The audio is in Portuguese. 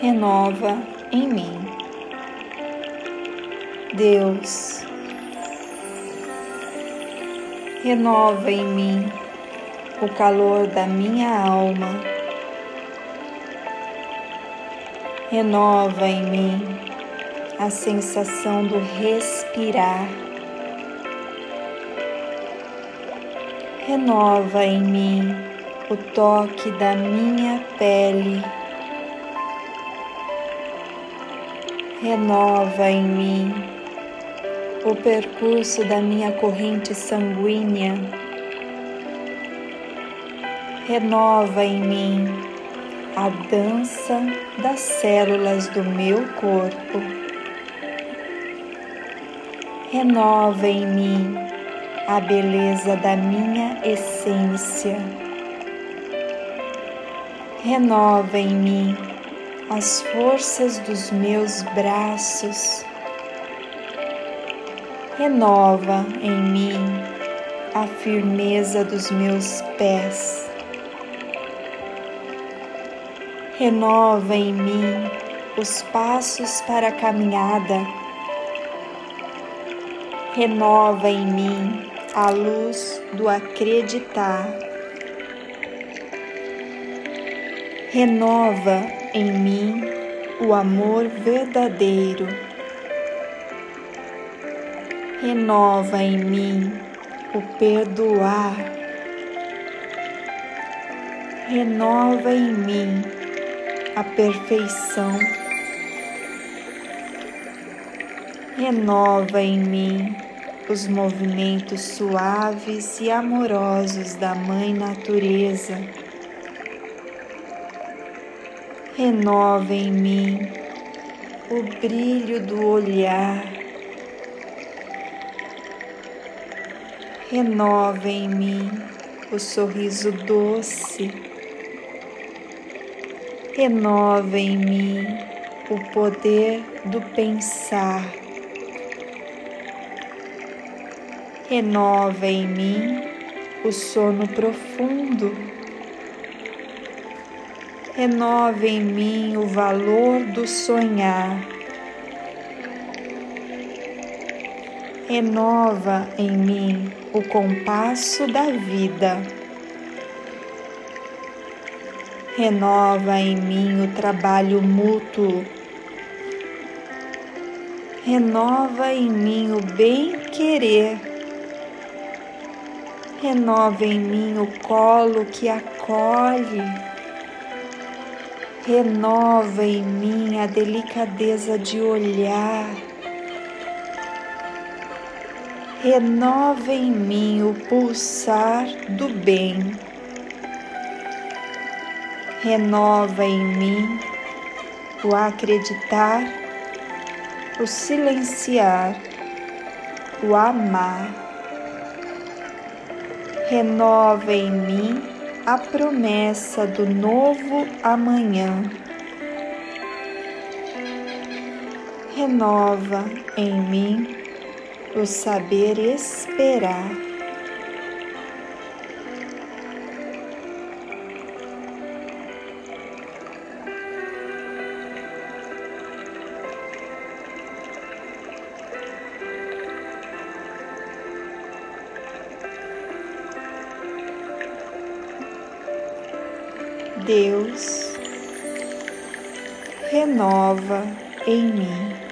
renova em mim. Deus, renova em mim o calor da minha alma, renova em mim a sensação do respirar, renova em mim o toque da minha pele. Renova em mim o percurso da minha corrente sanguínea, renova em mim a dança das células do meu corpo, renova em mim a beleza da minha essência, renova em mim as forças dos meus braços. Renova em mim a firmeza dos meus pés. Renova em mim os passos para a caminhada. Renova em mim a luz do acreditar. Renova em mim o amor verdadeiro. Renova em mim o perdoar. Renova em mim a perfeição. Renova em mim os movimentos suaves e amorosos da Mãe Natureza renova em mim o brilho do olhar, renova em mim o sorriso doce, renova em mim o poder do pensar, renova em mim o sono profundo renove em mim o valor do sonhar. Renova em mim o compasso da vida. Renova em mim o trabalho mútuo. Renova em mim o bem-querer. Renova em mim o colo que acolhe renova em mim a delicadeza de olhar, renova em mim o pulsar do bem, renova em mim o acreditar, o silenciar, o amar, renova em mim a promessa do novo amanhã. Renova em mim o saber esperar. Deus renova em mim.